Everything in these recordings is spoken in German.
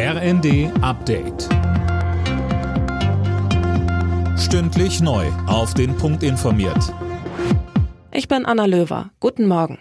RND Update. Stündlich neu. Auf den Punkt informiert. Ich bin Anna Löwer. Guten Morgen.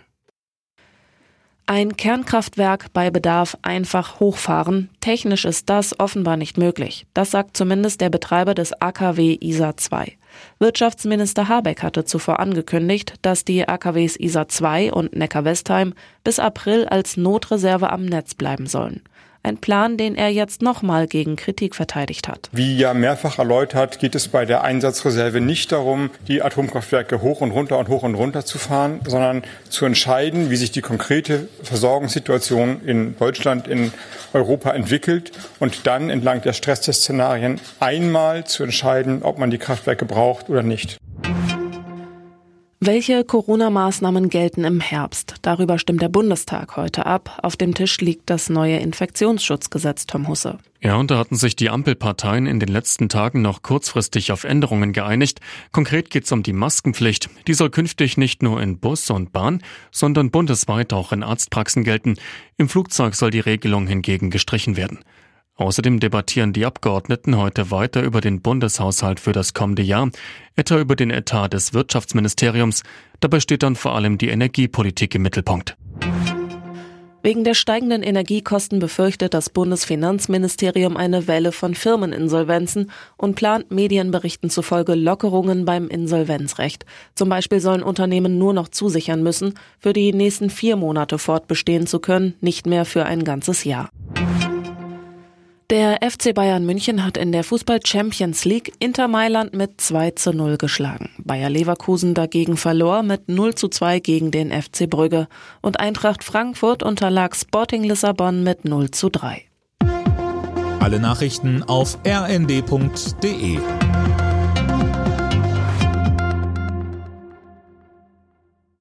Ein Kernkraftwerk bei Bedarf einfach hochfahren. Technisch ist das offenbar nicht möglich. Das sagt zumindest der Betreiber des AKW ISA 2. Wirtschaftsminister Habeck hatte zuvor angekündigt, dass die AKWs ISA 2 und Neckar-Westheim bis April als Notreserve am Netz bleiben sollen. Ein Plan, den er jetzt nochmal gegen Kritik verteidigt hat. Wie ja mehrfach erläutert, geht es bei der Einsatzreserve nicht darum, die Atomkraftwerke hoch und runter und hoch und runter zu fahren, sondern zu entscheiden, wie sich die konkrete Versorgungssituation in Deutschland, in Europa entwickelt und dann entlang der Stresstestszenarien einmal zu entscheiden, ob man die Kraftwerke braucht oder nicht. Welche Corona-Maßnahmen gelten im Herbst? Darüber stimmt der Bundestag heute ab. Auf dem Tisch liegt das neue Infektionsschutzgesetz, Tom Husse. Ja, und da hatten sich die Ampelparteien in den letzten Tagen noch kurzfristig auf Änderungen geeinigt. Konkret geht es um die Maskenpflicht. Die soll künftig nicht nur in Bus und Bahn, sondern bundesweit auch in Arztpraxen gelten. Im Flugzeug soll die Regelung hingegen gestrichen werden. Außerdem debattieren die Abgeordneten heute weiter über den Bundeshaushalt für das kommende Jahr, etwa über den Etat des Wirtschaftsministeriums. Dabei steht dann vor allem die Energiepolitik im Mittelpunkt. Wegen der steigenden Energiekosten befürchtet das Bundesfinanzministerium eine Welle von Firmeninsolvenzen und plant Medienberichten zufolge Lockerungen beim Insolvenzrecht. Zum Beispiel sollen Unternehmen nur noch zusichern müssen, für die nächsten vier Monate fortbestehen zu können, nicht mehr für ein ganzes Jahr. Der FC Bayern München hat in der Fußball Champions League Inter Mailand mit 2 zu 0 geschlagen. Bayer Leverkusen dagegen verlor mit 0 zu 2 gegen den FC Brügge und Eintracht Frankfurt unterlag Sporting Lissabon mit 0 zu 3. Alle Nachrichten auf rnd.de